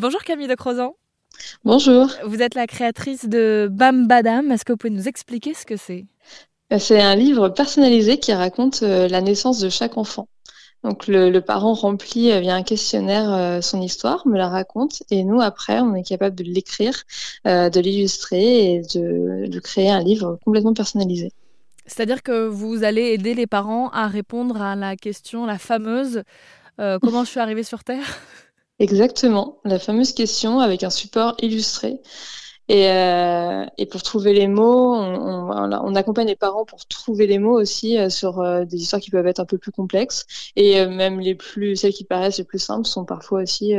Bonjour Camille de Crozan. Bonjour. Vous êtes la créatrice de Bam Badam. Est-ce que vous pouvez nous expliquer ce que c'est? C'est un livre personnalisé qui raconte euh, la naissance de chaque enfant. Donc le, parent remplit euh, via un questionnaire euh, son histoire, me la raconte, et nous après on est capable de l'écrire, de l'illustrer et de, créer un livre complètement personnalisé. C'est-à-dire que vous allez aider les parents à répondre à la question, la fameuse comment je suis arrivée sur Terre? Exactement, la fameuse question avec un support illustré. Et, euh, et pour trouver les mots, on, on, accompagne les parents pour trouver les mots aussi euh, sur euh, des histoires qui peuvent être un peu plus complexes. Et même les plus, celles qui paraissent les plus simples sont parfois aussi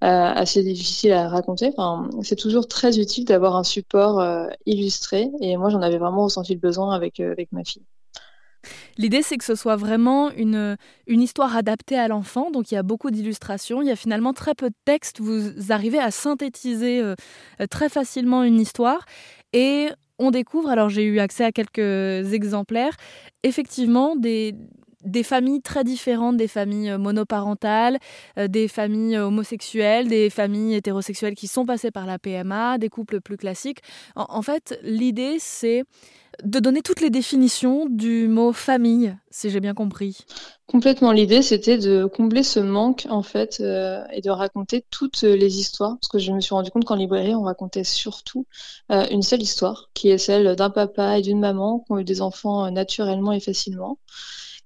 assez difficiles à raconter. Enfin, c'est toujours très utile d'avoir un support illustré. Et moi, j'en avais vraiment ressenti le besoin avec, avec ma fille. L'idée, c'est que ce soit vraiment une, une histoire adaptée à l'enfant. Donc, il y a beaucoup d'illustrations. Il y a finalement très peu de texte. Vous arrivez à synthétiser euh, très facilement une histoire. Et on découvre, alors j'ai eu accès à quelques exemplaires, effectivement des, des familles très différentes, des familles euh, monoparentales, euh, des familles homosexuelles, des familles hétérosexuelles qui sont passées par la PMA, des couples plus classiques. en fait, l'idée, c'est de donner toutes les définitions du mot famille, si j'ai bien compris. Complètement. L'idée, c'était de combler ce manque, en fait, euh, et de raconter toutes les histoires. Parce que je me suis rendu compte qu'en librairie, on racontait surtout euh, une seule histoire, qui est celle d'un papa et d'une maman qui ont eu des enfants euh, naturellement et facilement.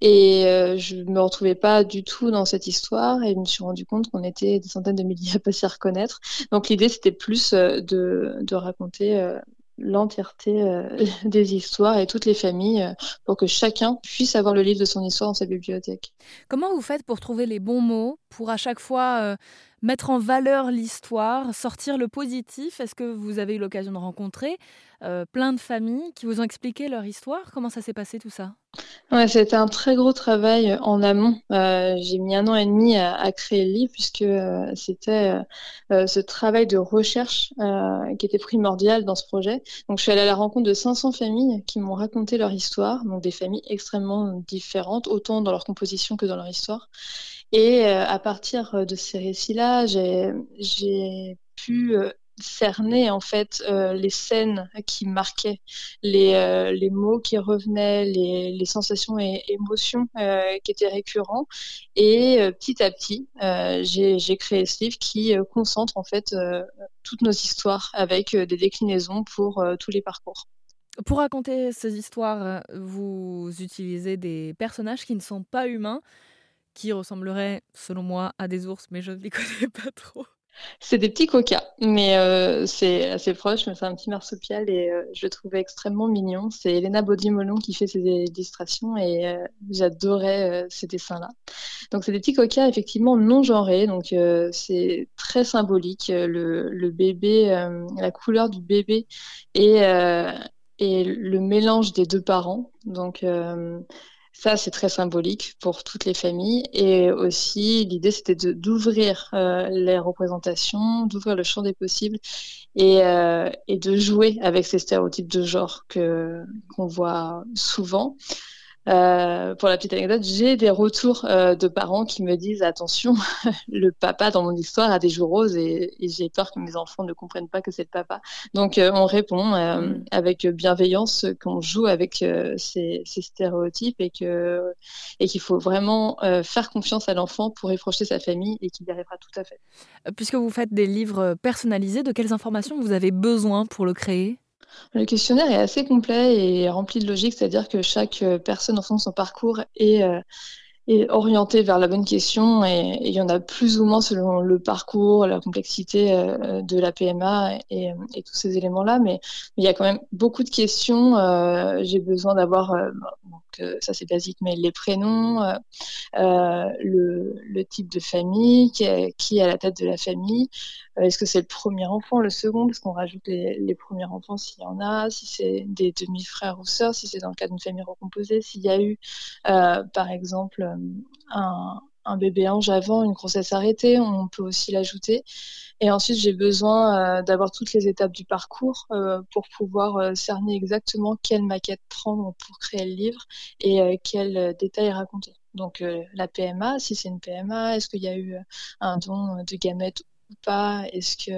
Et je ne me retrouvais pas du tout dans cette histoire et je me suis rendu compte qu'on était des centaines de milliers à pas s'y reconnaître. Donc l'idée, c'était plus de, de raconter l'entièreté euh, des histoires et toutes les familles euh, pour que chacun puisse avoir le livre de son histoire dans sa bibliothèque. Comment vous faites pour trouver les bons mots, pour à chaque fois euh, mettre en valeur l'histoire, sortir le positif? Est-ce que vous avez eu l'occasion de rencontrer plein de familles qui vous ont expliqué leur histoire? Comment ça s'est passé tout ça? Ouais, c'était un très gros travail en amont. Euh, j'ai mis un an et demi à, créer le livre puisque euh, c'était euh, ce travail de recherche qui était primordial dans ce projet. Donc, je suis allée à la rencontre de 500 familles qui m'ont raconté leur histoire, donc des familles extrêmement différentes, autant dans leur composition que dans leur histoire. Et à partir de ces récits-là, j'ai pu cerner en fait euh, les scènes qui marquaient, les, euh, les mots qui revenaient, les, les sensations et émotions euh, qui étaient récurrents. Et petit à petit, j'ai créé ce livre qui concentre en fait toutes nos histoires avec des déclinaisons pour tous les parcours. Pour raconter ces histoires, vous utilisez des personnages qui ne sont pas humains, qui ressembleraient, selon moi, à des ours, mais je ne les connais pas trop. C'est des petits coca, mais euh, c'est assez proche. Mais c'est un petit marsupial et euh, je le trouvais extrêmement mignon. C'est Elena Baudimolon qui fait ses illustrations et euh, j'adorais ces dessins-là. Donc c'est des petits coca effectivement non genrés, donc c'est très symbolique. Le, le bébé, la couleur du bébé et, et le mélange des deux parents. Donc ça, c'est très symbolique pour toutes les familles. Et aussi, l'idée, c'était d'ouvrir euh, les représentations, d'ouvrir le champ des possibles et, euh, et, de jouer avec ces stéréotypes de genre que qu'on voit souvent. Euh, pour la petite anecdote, j'ai des retours euh, de parents qui me disent attention, le papa dans mon histoire a des joues roses et, j'ai peur que mes enfants ne comprennent pas que c'est le papa. Donc euh, on répond mm. avec bienveillance qu'on joue avec ces, ces, stéréotypes et que et qu'il faut vraiment faire confiance à l'enfant pour projeter sa famille et qu'il y arrivera tout à fait. Puisque vous faites des livres personnalisés, de quelles informations vous avez besoin pour le créer? Le questionnaire est assez complet et rempli de logique, c'est-à-dire que chaque euh, personne en fond de son parcours est, euh, est orientée vers la bonne question et, il y en a plus ou moins selon le parcours, la complexité euh, de la PMA et, tous ces éléments-là, mais, il y a quand même beaucoup de questions. J'ai besoin d'avoir, ça c'est basique, mais les prénoms, le, type de famille, qui est, à la tête de la famille, euh, est-ce que c'est le premier enfant, le second? Parce qu'on rajoute les, premiers enfants s'il y en a, si c'est des demi-frères ou sœurs, si c'est dans le cas d'une famille recomposée, s'il y a eu, euh, par exemple, euh, un, un bébé ange avant, une grossesse arrêtée, on peut aussi l'ajouter. Et ensuite, j'ai besoin d'avoir toutes les étapes du parcours pour pouvoir cerner exactement quelle maquette prendre pour créer le livre et quels détails raconter. Donc la PMA, si c'est une PMA, est-ce qu'il y a eu un don de gamètes pas Est-ce que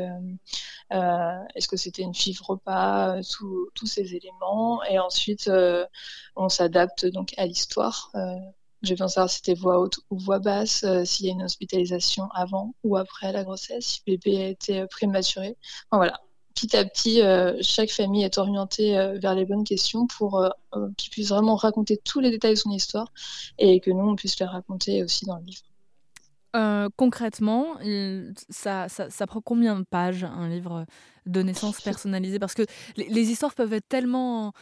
euh, est-ce que c'était une fibre repas Tous ces éléments. Et ensuite, on s'adapte donc à l'histoire. Besoin de savoir si c'était voix haute ou voix basse, s'il y a une hospitalisation avant ou après la grossesse, si bébé a été prématuré. Voilà, petit à petit, euh, chaque famille est orientée euh, vers les bonnes questions pour euh, qu'ils puissent vraiment raconter tous les détails de son histoire et que nous, on puisse les raconter aussi dans le livre. Concrètement, ça, ça, prend combien de pages un livre de naissance personnalisé? Parce que les, histoires peuvent être tellement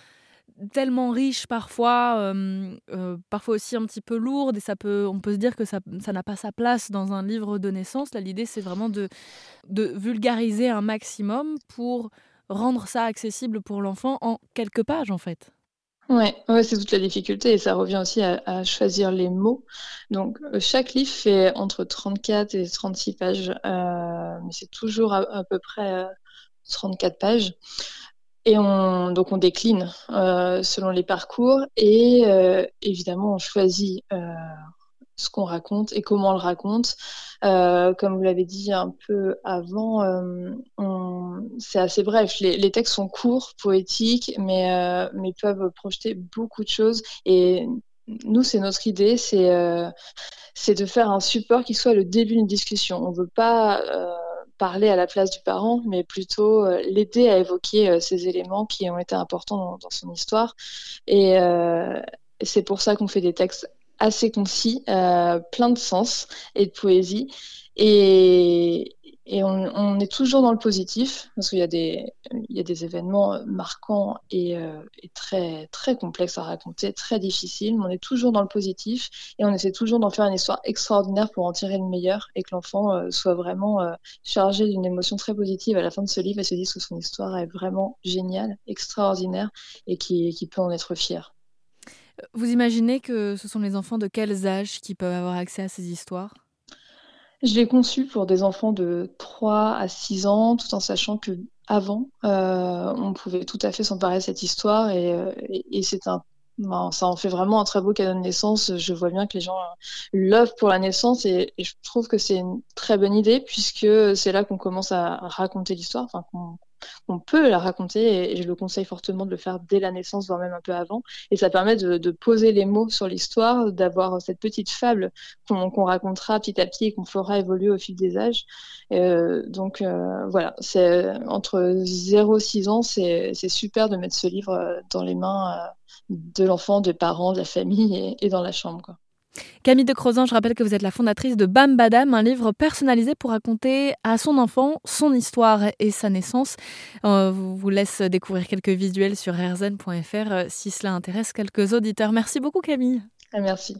tellement riche parfois, euh, euh, parfois aussi un petit peu lourde, et ça peut, on peut se dire que ça n'a pas sa place dans un livre de naissance. Là, l'idée, c'est vraiment de, de vulgariser un maximum pour rendre ça accessible pour l'enfant en quelques pages, en fait. Ouais, ouais c'est toute la difficulté et ça revient aussi à, choisir les mots. Donc euh, chaque livre fait entre 34 et 36 pages, mais c'est toujours à, peu près 34 pages. Et on, donc on décline euh, selon les parcours et euh, évidemment on choisit euh, ce qu'on raconte et comment on le raconte. comme vous l'avez dit un peu avant, c'est assez bref. Les, textes sont courts, poétiques, mais, mais peuvent projeter beaucoup de choses. Et nous, c'est notre idée, c'est c'est de faire un support qui soit le début d'une discussion. On ne veut pas parler à la place du parent, mais plutôt euh, l'aider à évoquer euh, ces éléments qui ont été importants dans, son histoire. Et euh, c'est pour ça qu'on fait des textes assez concis, plein de sens et de poésie. Et, et on, est toujours dans le positif, parce qu'il y, a des, événements marquants et, euh, très, très complexes à raconter, très difficiles, mais on est toujours dans le positif et on essaie toujours d'en faire une histoire extraordinaire pour en tirer le meilleur et que l'enfant euh, soit vraiment euh, chargé d'une émotion très positive à la fin de ce livre et se dise que son histoire est vraiment géniale, extraordinaire et qu'il qui peut en être fier. Vous imaginez que ce sont les enfants de quels âges qui peuvent avoir accès à ces histoires? Je l'ai conçu pour des enfants de 3 à 6 ans, tout en sachant que avant, euh, on pouvait tout à fait s'emparer de cette histoire et, euh, c'est un ça en fait vraiment un très beau cadeau de naissance. Je vois bien que les gens l'offrent pour la naissance et, je trouve que c'est une très bonne idée puisque c'est là qu'on commence à raconter l'histoire, on peut la raconter et, je le conseille fortement de le faire dès la naissance, voire même un peu avant. Et ça permet de, poser les mots sur l'histoire, d'avoir cette petite fable qu'on racontera petit à petit et qu'on fera évoluer au fil des âges. Euh, donc euh, voilà, c'est entre 0 et 6 ans, c'est super de mettre ce livre dans les mains euh, de l'enfant, des parents, de la famille et, dans la chambre. Camille de Crozan, je rappelle que vous êtes la fondatrice de Bam Badam, un livre personnalisé pour raconter à son enfant son histoire et sa naissance. On vous laisse découvrir quelques visuels sur rzn.fr euh, si cela intéresse quelques auditeurs. Merci beaucoup Camille. Merci.